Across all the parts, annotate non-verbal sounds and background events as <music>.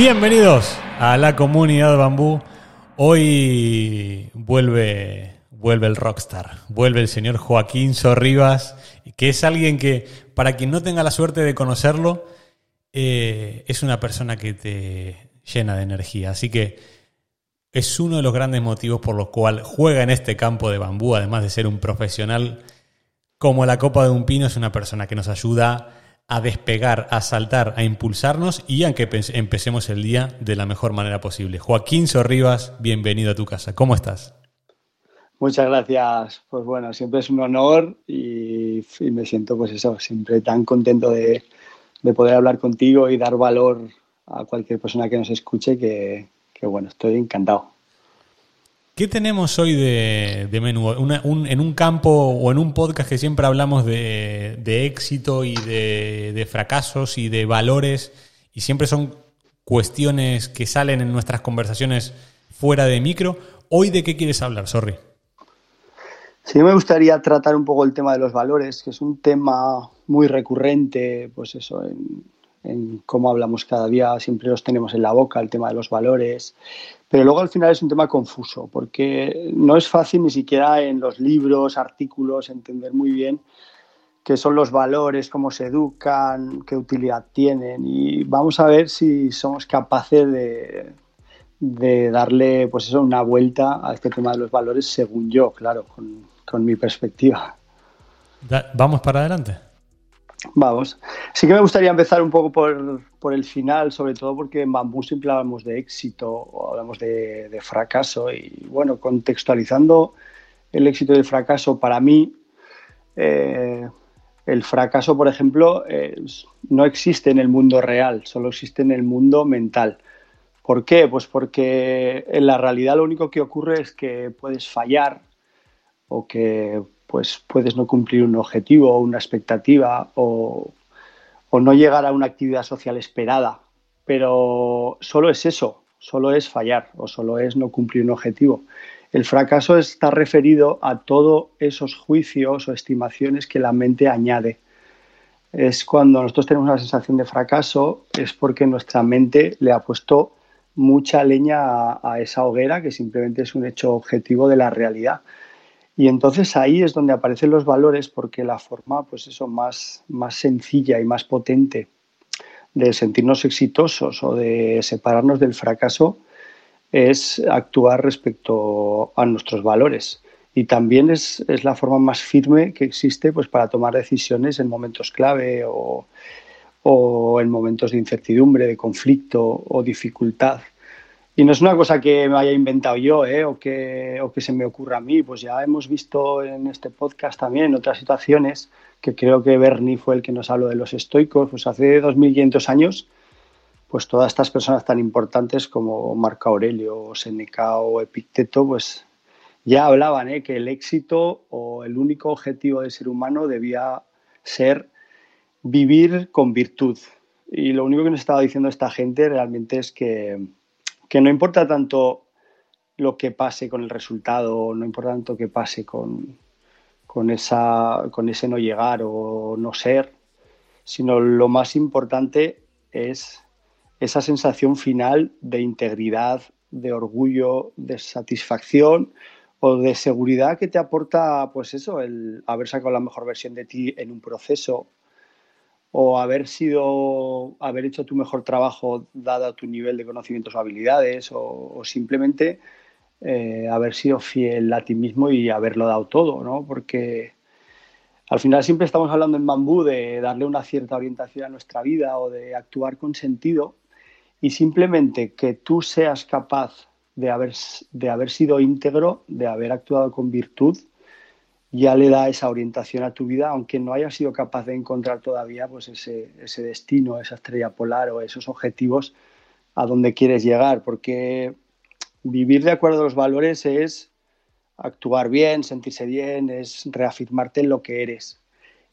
Bienvenidos a la comunidad Bambú. Hoy vuelve, vuelve el rockstar, vuelve el señor Joaquín Sorribas, que es alguien que, para quien no tenga la suerte de conocerlo, eh, es una persona que te llena de energía. Así que es uno de los grandes motivos por los cuales juega en este campo de bambú, además de ser un profesional como la copa de un pino, es una persona que nos ayuda a despegar, a saltar, a impulsarnos y a que empecemos el día de la mejor manera posible. Joaquín Sorribas, bienvenido a tu casa. ¿Cómo estás? Muchas gracias. Pues bueno, siempre es un honor y, me siento pues eso, siempre tan contento de, poder hablar contigo y dar valor a cualquier persona que nos escuche que bueno, estoy encantado. ¿Qué tenemos hoy de, menú? en un campo o en un podcast que siempre hablamos de, éxito y de, fracasos y de valores, y siempre son cuestiones que salen en nuestras conversaciones fuera de micro. ¿Hoy de qué quieres hablar? Sorry. Sí, me gustaría tratar un poco el tema de los valores, que es un tema muy recurrente, pues eso, en, en cómo hablamos cada día, siempre los tenemos en la boca, el tema de los valores, pero luego al final es un tema confuso, porque no es fácil ni siquiera en los libros, artículos, entender muy bien qué son los valores, cómo se educan, qué utilidad tienen, y vamos a ver si somos capaces de, de darle pues eso, una vuelta a este tema de los valores según yo, claro, con, con mi perspectiva. ¿Vamos para adelante? Vamos. Sí que me gustaría empezar un poco por, el final, sobre todo porque en Bambú siempre hablamos de éxito o hablamos de, fracaso. Y bueno, contextualizando el éxito y el fracaso, para mí, eh, el fracaso, por ejemplo, no existe en el mundo real, solo existe en el mundo mental. ¿Por qué? Pues porque en la realidad lo único que ocurre es que puedes fallar o que pues puedes no cumplir un objetivo o una expectativa o, no llegar a una actividad social esperada. Pero solo es eso, solo es fallar o solo es no cumplir un objetivo. El fracaso está referido a todos esos juicios o estimaciones que la mente añade. Es cuando nosotros tenemos una sensación de fracaso, es porque nuestra mente le ha puesto mucha leña a esa hoguera que simplemente es un hecho objetivo de la realidad. Y entonces ahí es donde aparecen los valores porque la forma, pues más, más sencilla y más potente de sentirnos exitosos o de separarnos del fracaso es actuar respecto a nuestros valores. Y también es, la forma más firme que existe pues, para tomar decisiones en momentos clave o, o en momentos de incertidumbre, de conflicto o dificultad. Y no es una cosa que me haya inventado yo ¿eh? o, que, o que se me ocurra a mí, pues ya hemos visto en este podcast también en otras situaciones, que creo que Bernie fue el que nos habló de los estoicos, pues hace 2500 años, pues todas estas personas tan importantes como Marco Aurelio, Seneca o Epicteto, pues ya hablaban ¿eh? que el éxito o el único objetivo del ser humano debía ser vivir con virtud. Y lo único que nos estaba diciendo esta gente realmente es que que no importa tanto lo que pase con el resultado, no importa tanto que pase con, con, esa, con ese no llegar o no ser, sino lo más importante es esa sensación final de integridad, de orgullo, de satisfacción o de seguridad que te aporta, pues eso, el haber sacado la mejor versión de ti en un proceso o haber sido, haber hecho tu mejor trabajo dado tu nivel de conocimientos o habilidades, o, simplemente eh, haber sido fiel a ti mismo y haberlo dado todo, ¿no? Porque al final siempre estamos hablando en bambú de darle una cierta orientación a nuestra vida o de actuar con sentido y simplemente que tú seas capaz de haber, de haber sido íntegro, de haber actuado con virtud, ya le da esa orientación a tu vida, aunque no hayas sido capaz de encontrar todavía pues ese, ese destino, esa estrella polar o esos objetivos a donde quieres llegar, porque vivir de acuerdo a los valores es actuar bien, sentirse bien, es reafirmarte en lo que eres.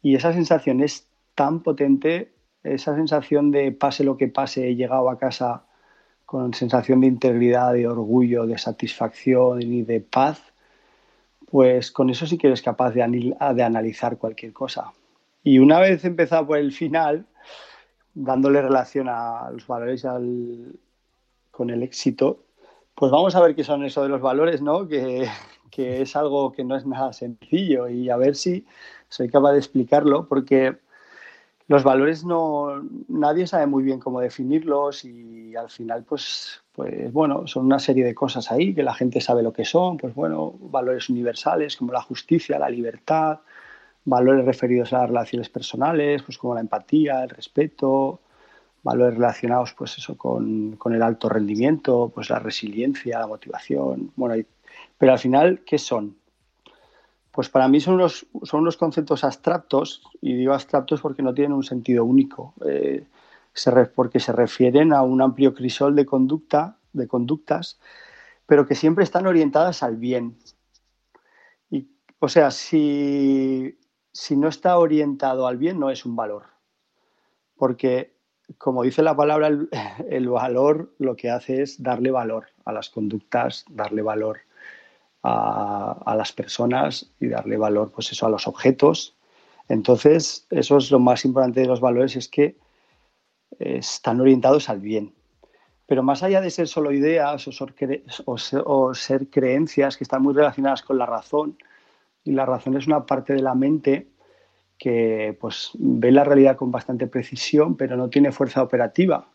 Y esa sensación es tan potente, esa sensación de pase lo que pase, he llegado a casa con sensación de integridad, de orgullo, de satisfacción y de paz, pues con eso sí que eres capaz de, analizar cualquier cosa. Y una vez empezado por el final, dándole relación a los valores con el éxito, pues vamos a ver qué son eso de los valores, ¿no? Que, que es algo que no es nada sencillo y a ver si soy capaz de explicarlo, porque los valores no nadie sabe muy bien cómo definirlos y al final pues pues bueno son una serie de cosas ahí que la gente sabe lo que son pues bueno valores universales como la justicia la libertad valores referidos a las relaciones personales pues como la empatía el respeto valores relacionados pues eso con, con el alto rendimiento pues la resiliencia la motivación bueno pero al final qué son pues para mí son unos, son unos conceptos abstractos, y digo abstractos porque no tienen un sentido único, eh, porque se refieren a un amplio crisol de, conducta, de conductas, pero que siempre están orientadas al bien. Y, o sea, si, si no está orientado al bien, no es un valor. Porque, como dice la palabra, el, <laughs> el valor lo que hace es darle valor a las conductas, darle valor a, las personas y darle valor pues eso a los objetos. Entonces, eso es lo más importante de los valores, es que están orientados al bien. Pero más allá de ser solo ideas o ser, creencias que están muy relacionadas con la razón, y la razón es una parte de la mente que pues, ve la realidad con bastante precisión, pero no tiene fuerza operativa.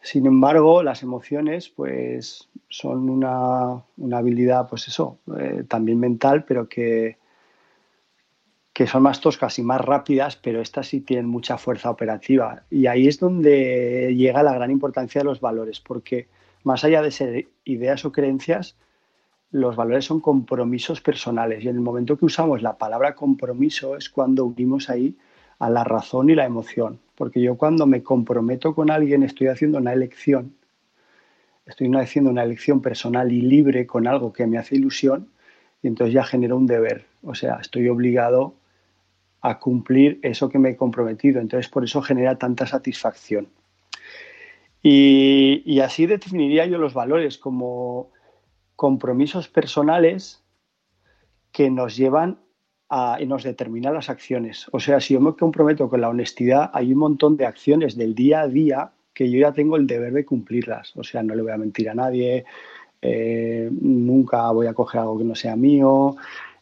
Sin embargo, las emociones pues, son una, habilidad, pues eso, eh, también mental, pero que, que son más toscas y más rápidas, pero estas sí tienen mucha fuerza operativa. Y ahí es donde llega la gran importancia de los valores, porque más allá de ser ideas o creencias, los valores son compromisos personales. Y en el momento que usamos la palabra compromiso es cuando unimos ahí a la razón y la emoción. Porque yo cuando me comprometo con alguien estoy haciendo una elección, estoy haciendo una elección personal y libre con algo que me hace ilusión y entonces ya genero un deber. O sea, estoy obligado a cumplir eso que me he comprometido. Entonces por eso genera tanta satisfacción. Y, y así definiría yo los valores como compromisos personales que nos llevan y nos determina las acciones. O sea, si yo me comprometo con la honestidad, hay un montón de acciones del día a día que yo ya tengo el deber de cumplirlas. O sea, no le voy a mentir a nadie, eh, nunca voy a coger algo que no sea mío,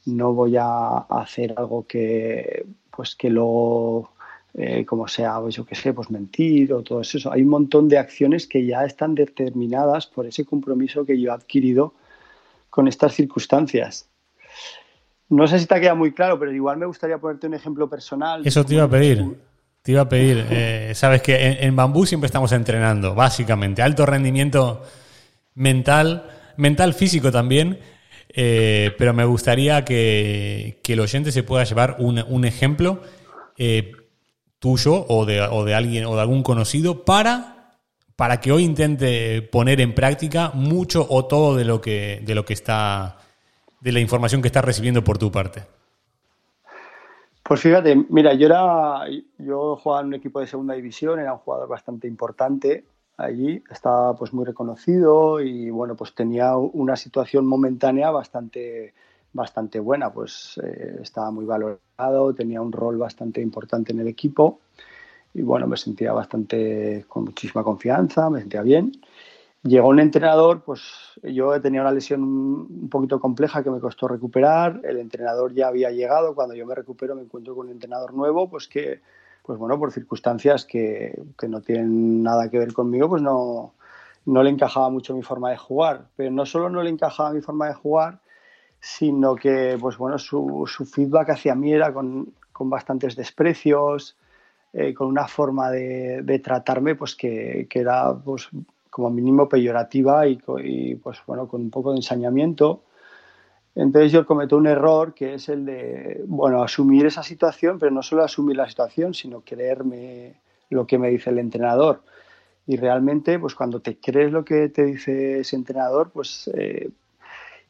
no voy a hacer algo que, pues, que luego, eh, como sea, pues, yo qué sé, pues mentir o todo eso. Hay un montón de acciones que ya están determinadas por ese compromiso que yo he adquirido con estas circunstancias. No sé si te ha quedado muy claro, pero igual me gustaría ponerte un ejemplo personal. Eso te iba a pedir. Te iba a pedir. Eh, sabes que en, Bambú siempre estamos entrenando, básicamente. Alto rendimiento mental, mental físico también. Eh, pero me gustaría que, el oyente se pueda llevar un, ejemplo eh, tuyo o de, o de, alguien o de algún conocido para, para que hoy intente poner en práctica mucho o todo de lo que, de lo que está de la información que estás recibiendo por tu parte? Pues fíjate, mira, yo era, yo jugaba en un equipo de segunda división, era un jugador bastante importante allí, estaba pues muy reconocido y bueno, pues tenía una situación momentánea bastante, bastante buena, pues eh, estaba muy valorado, tenía un rol bastante importante en el equipo y bueno, me sentía bastante con muchísima confianza, me sentía bien. Llegó un entrenador, pues yo tenía una lesión un poquito compleja que me costó recuperar. El entrenador ya había llegado. Cuando yo me recupero me encuentro con un entrenador nuevo, pues que, pues bueno, por circunstancias que, que no tienen nada que ver conmigo, pues no, no le encajaba mucho mi forma de jugar. Pero no solo no le encajaba mi forma de jugar, sino que pues bueno, su, su feedback hacia mí era con, con bastantes desprecios, eh, con una forma de, de tratarme pues que, que, era pues como mínimo peyorativa y, pues bueno, con un poco de ensañamiento. Entonces yo cometo un error que es el de, bueno, asumir esa situación, pero no solo asumir la situación, sino creerme lo que me dice el entrenador. Y realmente, pues cuando te crees lo que te dice ese entrenador, pues eh,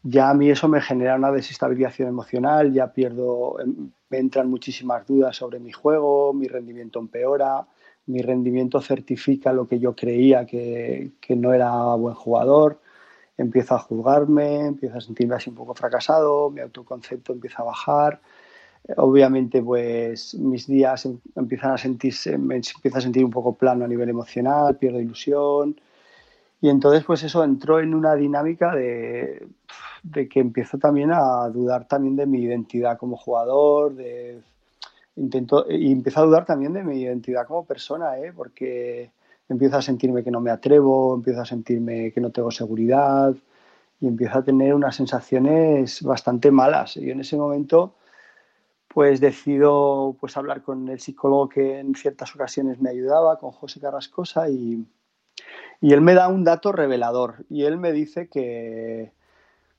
ya a mí eso me genera una desestabilización emocional, ya pierdo, em, me entran muchísimas dudas sobre mi juego, mi rendimiento empeora, mi rendimiento certifica lo que yo creía que, que no era buen jugador empiezo a juzgarme, empiezo a sentirme así un poco fracasado, mi autoconcepto empieza a bajar. Obviamente, pues mis días em, empiezan a sentirse, me a sentir un poco plano a nivel emocional, pierdo ilusión. Y entonces, pues eso entró en una dinámica de, de que empiezo también a dudar también de mi identidad como jugador, de intento y empiezo a dudar también de mi identidad como persona, ¿eh? porque empiezo a sentirme que no me atrevo, empiezo a sentirme que no tengo seguridad y empiezo a tener unas sensaciones bastante malas. Y en ese momento pues decido pues hablar con el psicólogo que en ciertas ocasiones me ayudaba, con José Carrascosa, y, y él me da un dato revelador. Y él me dice que,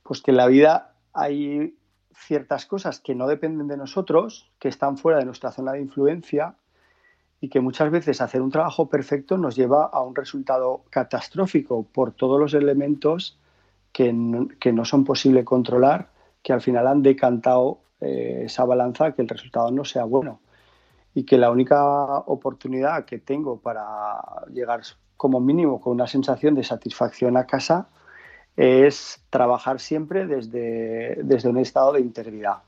pues que en la vida hay ciertas cosas que no dependen de nosotros, que están fuera de nuestra zona de influencia, y que muchas veces hacer un trabajo perfecto nos lleva a un resultado catastrófico por todos los elementos que no, que no son posible controlar, que al final han decantado eh, esa balanza que el resultado no sea bueno. Y que la única oportunidad que tengo para llegar como mínimo con una sensación de satisfacción a casa es trabajar siempre desde, desde un estado de integridad.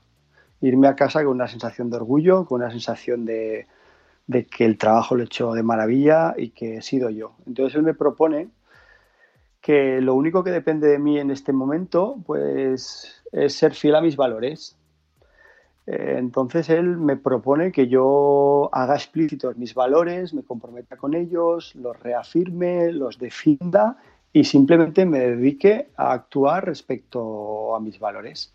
Irme a casa con una sensación de orgullo, con una sensación de, de que el trabajo lo he hecho de maravilla y que he sido yo. Entonces él me propone que lo único que depende de mí en este momento pues es ser fiel a mis valores. Eh, entonces él me propone que yo haga explícitos mis valores, me comprometa con ellos, los reafirme, los defienda y simplemente me dedique a actuar respecto a mis valores.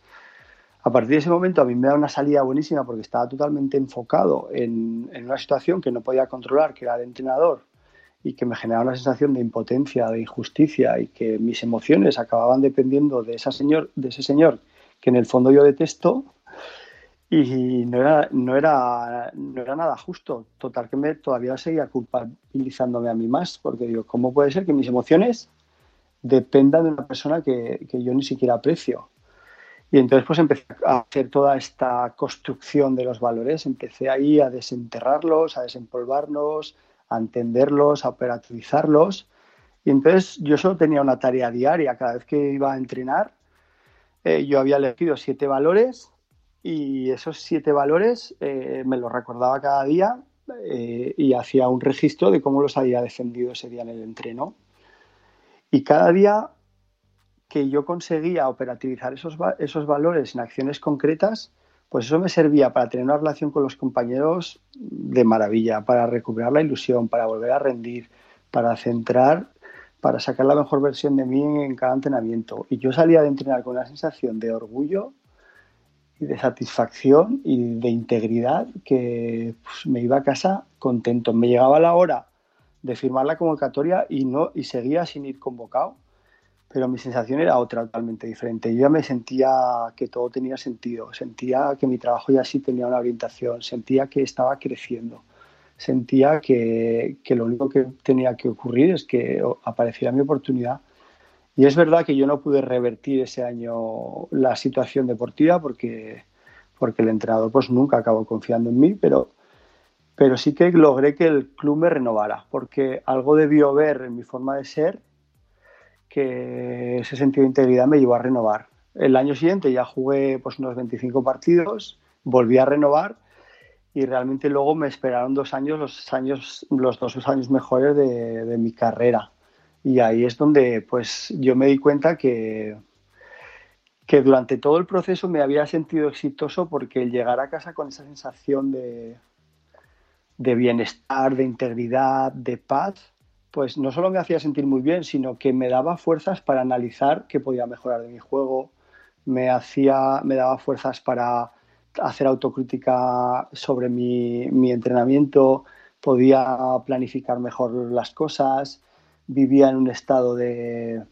A partir de ese momento a mí me da una salida buenísima porque estaba totalmente enfocado en, en, una situación que no podía controlar, que era de entrenador, y que me generaba una sensación de impotencia, de injusticia y que mis emociones acababan dependiendo de, esa señor, de ese señor que en el fondo yo detesto y no era, no era, no era nada justo. Total que me todavía seguía culpabilizándome a mí más porque digo, ¿cómo puede ser que mis emociones dependan de una persona que, que yo ni siquiera aprecio? Y entonces pues empecé a hacer toda esta construcción de los valores, empecé ahí a desenterrarlos, a desempolvarlos, a entenderlos, a operativizarlos. Y entonces yo solo tenía una tarea diaria, cada vez que iba a entrenar, eh, yo había elegido siete valores y esos siete valores eh, me los recordaba cada día eh, y hacía un registro de cómo los había defendido ese día en el entreno. Y cada día que yo conseguía operativizar esos, esos valores en acciones concretas, pues eso me servía para tener una relación con los compañeros de maravilla, para recuperar la ilusión, para volver a rendir, para centrar, para sacar la mejor versión de mí en cada entrenamiento. Y yo salía de entrenar con una sensación de orgullo y de satisfacción y de integridad que pues, me iba a casa contento. Me llegaba la hora de firmar la convocatoria y, no, y seguía sin ir convocado pero mi sensación era otra totalmente diferente. Yo me sentía que todo tenía sentido, sentía que mi trabajo ya sí tenía una orientación, sentía que estaba creciendo, sentía que, que lo único que tenía que ocurrir es que apareciera mi oportunidad. Y es verdad que yo no pude revertir ese año la situación deportiva porque, porque el entrenador pues nunca acabó confiando en mí, pero, pero sí que logré que el club me renovara, porque algo debió ver en mi forma de ser que ese sentido de integridad me llevó a renovar. El año siguiente ya jugué pues, unos 25 partidos, volví a renovar y realmente luego me esperaron dos años, los, años, los dos años mejores de, de mi carrera. Y ahí es donde pues, yo me di cuenta que, que durante todo el proceso me había sentido exitoso porque el llegar a casa con esa sensación de, de bienestar, de integridad, de paz, pues no solo me hacía sentir muy bien, sino que me daba fuerzas para analizar qué podía mejorar de mi juego, me, hacía, me daba fuerzas para hacer autocrítica sobre mi, mi entrenamiento, podía planificar mejor las cosas, vivía en un estado de,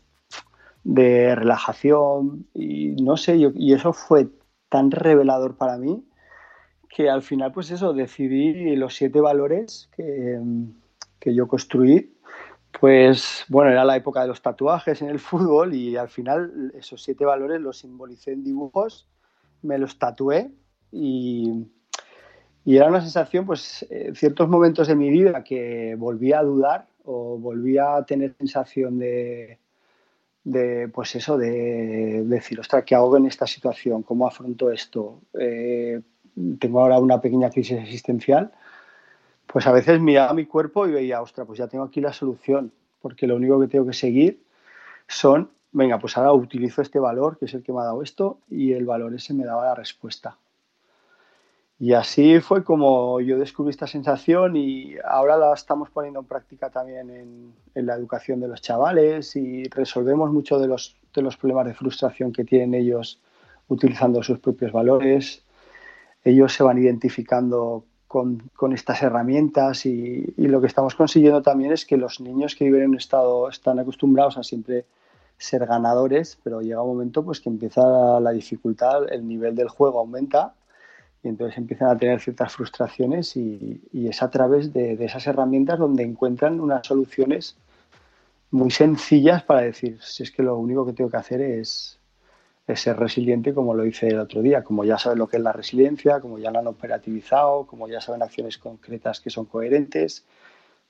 de relajación. Y no sé, y eso fue tan revelador para mí que al final, pues eso, decidí los siete valores que, que yo construí. Pues bueno, era la época de los tatuajes en el fútbol y al final esos siete valores los simbolicé en dibujos, me los tatué y, y era una sensación, pues, en ciertos momentos de mi vida que volvía a dudar o volvía a tener sensación de, de pues eso, de, decir, ostras, ¿qué hago en esta situación? ¿Cómo afronto esto? Eh, tengo ahora una pequeña crisis existencial. Pues a veces miraba mi cuerpo y veía, ostras, pues ya tengo aquí la solución, porque lo único que tengo que seguir son, venga, pues ahora utilizo este valor, que es el que me ha dado esto, y el valor ese me daba la respuesta. Y así fue como yo descubrí esta sensación y ahora la estamos poniendo en práctica también en, la educación de los chavales y resolvemos muchos de los, de los problemas de frustración que tienen ellos utilizando sus propios valores. Ellos se van identificando con, con estas herramientas y, y, lo que estamos consiguiendo también es que los niños que viven en un estado están acostumbrados a siempre ser ganadores, pero llega un momento pues que empieza la dificultad, el nivel del juego aumenta y entonces empiezan a tener ciertas frustraciones y, es a través de, esas herramientas donde encuentran unas soluciones muy sencillas para decir, si es que lo único que tengo que hacer es, ser resiliente como lo hice el otro día, como ya saben lo que es la resiliencia, como ya lo han operativizado, como ya saben acciones concretas que son coherentes,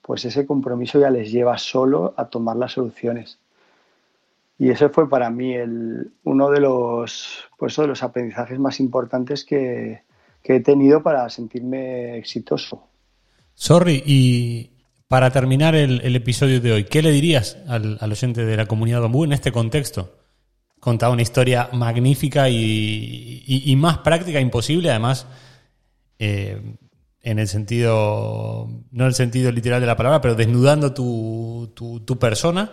pues ese compromiso ya les lleva solo a tomar las soluciones. Y ese fue para mí el, uno de los, pues, de los aprendizajes más importantes que, he tenido para sentirme exitoso. Sorry, y para terminar el, episodio de hoy, ¿qué le dirías al, oyente de la comunidad Bambú en este contexto? Contaba una historia magnífica y, más práctica imposible, además, eh, en el sentido, no en el sentido literal de la palabra, pero desnudando tu, persona.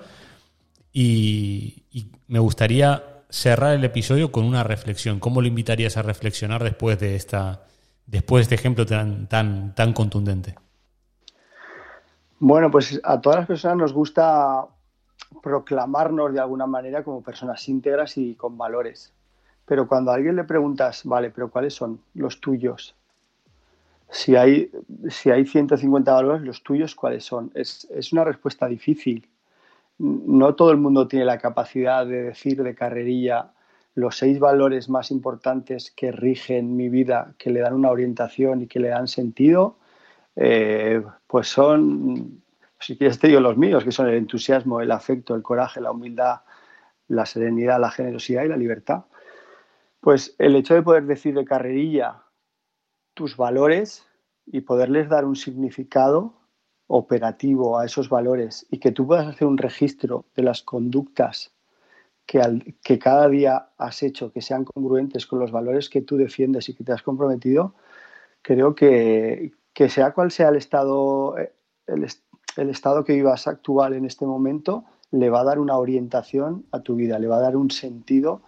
Y, y me gustaría cerrar el episodio con una reflexión. ¿Cómo lo invitarías a reflexionar después de esta después de este ejemplo tan, tan, tan contundente? Bueno, pues a todas las personas nos gusta proclamarnos de alguna manera como personas íntegras y con valores. Pero cuando a alguien le preguntas, vale, pero ¿cuáles son los tuyos? Si hay, si hay 150 valores, ¿los tuyos cuáles son? Es, es una respuesta difícil no todo el mundo tiene la capacidad de decir de carrerilla los seis valores más importantes que rigen mi vida, que le dan una orientación y que le dan sentido, eh, pues son, si quieres te digo los míos, que son el entusiasmo, el afecto, el coraje, la humildad, la serenidad, la generosidad y la libertad. Pues el hecho de poder decir de carrerilla tus valores y poderles dar un significado operativo a esos valores y que tú puedas hacer un registro de las conductas que, que cada día has hecho que sean congruentes con los valores que tú defiendes y que te has comprometido, creo que, sea cual sea el estado, el, el estado que vivas actual en este momento, le va a dar una orientación a tu vida, le va a dar un sentido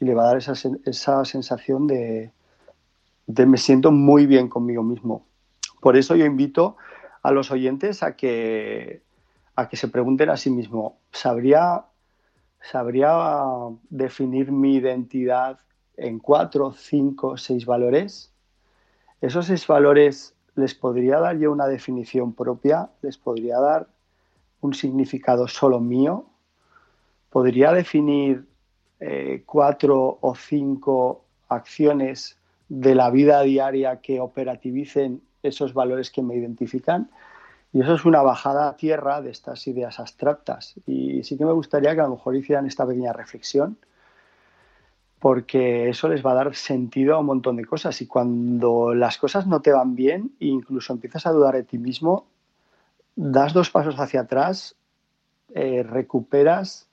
y le va a dar esa, esa sensación de, de me siento muy bien conmigo mismo. Por eso yo invito a los oyentes a que, a que se pregunten a sí mismos, ¿sabría, ¿sabría definir mi identidad en cuatro, cinco, seis valores? Esos seis valores les podría dar yo una definición propia, les podría dar un significado solo mío, podría definir eh, cuatro o cinco acciones de la vida diaria que operativicen esos valores que me identifican. Y eso es una bajada a tierra de estas ideas abstractas. Y sí que me gustaría que a lo mejor hicieran esta pequeña reflexión, porque eso les va a dar sentido a un montón de cosas. Y cuando las cosas no te van bien e incluso empiezas a dudar de ti mismo, das dos pasos hacia atrás, eh, recuperas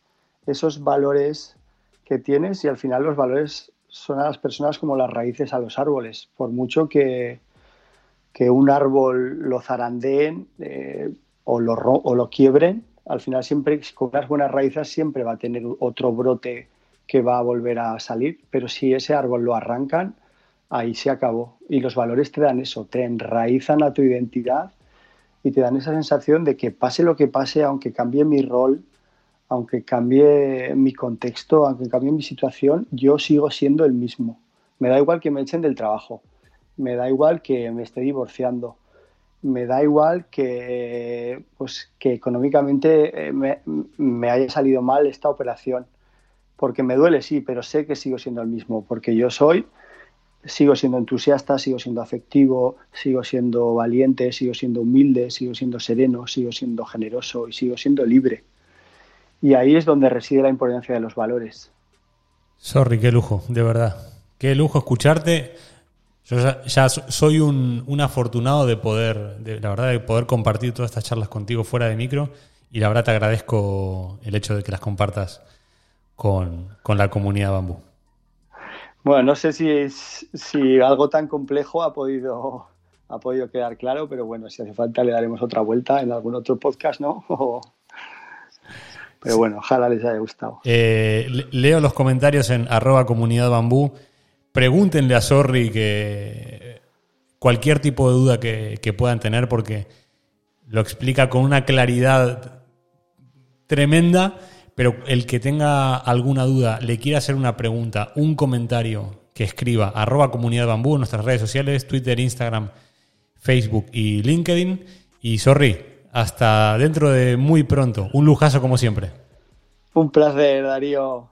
esos valores que tienes y al final los valores son a las personas como las raíces a los árboles. Por mucho que, que un árbol lo zarandeen, eh, o lo, o lo quiebren, al final siempre con unas buenas raíces siempre va a tener otro brote que va a volver a salir, pero si ese árbol lo arrancan, ahí se acabó. Y los valores te dan eso, te enraizan a tu identidad y te dan esa sensación de que pase lo que pase, aunque cambie mi rol, aunque cambie mi contexto, aunque cambie mi situación, yo sigo siendo el mismo. Me da igual que me echen del trabajo, me da igual que me esté divorciando, me da igual que, pues, que económicamente eh, me, me, haya salido mal esta operación, porque me duele, sí, pero sé que sigo siendo el mismo, porque yo soy, sigo siendo entusiasta, sigo siendo afectivo, sigo siendo valiente, sigo siendo humilde, sigo siendo sereno, sigo siendo generoso y sigo siendo libre. Y ahí es donde reside la importancia de los valores. Sorry, qué lujo, de verdad. Qué lujo escucharte yo ya, soy un, afortunado de poder, de, la verdad, de poder compartir todas estas charlas contigo fuera de micro y la verdad te agradezco el hecho de que las compartas con, la comunidad Bambú. Bueno, no sé si, si algo tan complejo ha podido, ha podido quedar claro, pero bueno, si hace falta le daremos otra vuelta en algún otro podcast, ¿no? <laughs> Pero bueno, ojalá les haya gustado. Eh, leo los comentarios en arroba comunidad bambú pregúntenle a Sorry que cualquier tipo de duda que, puedan tener porque lo explica con una claridad tremenda, pero el que tenga alguna duda, le quiera hacer una pregunta, un comentario, que escriba arroba comunidad bambú en nuestras redes sociales, Twitter, Instagram, Facebook y LinkedIn. Y sorry, hasta dentro de muy pronto. Un lujazo como siempre. Un placer, Darío.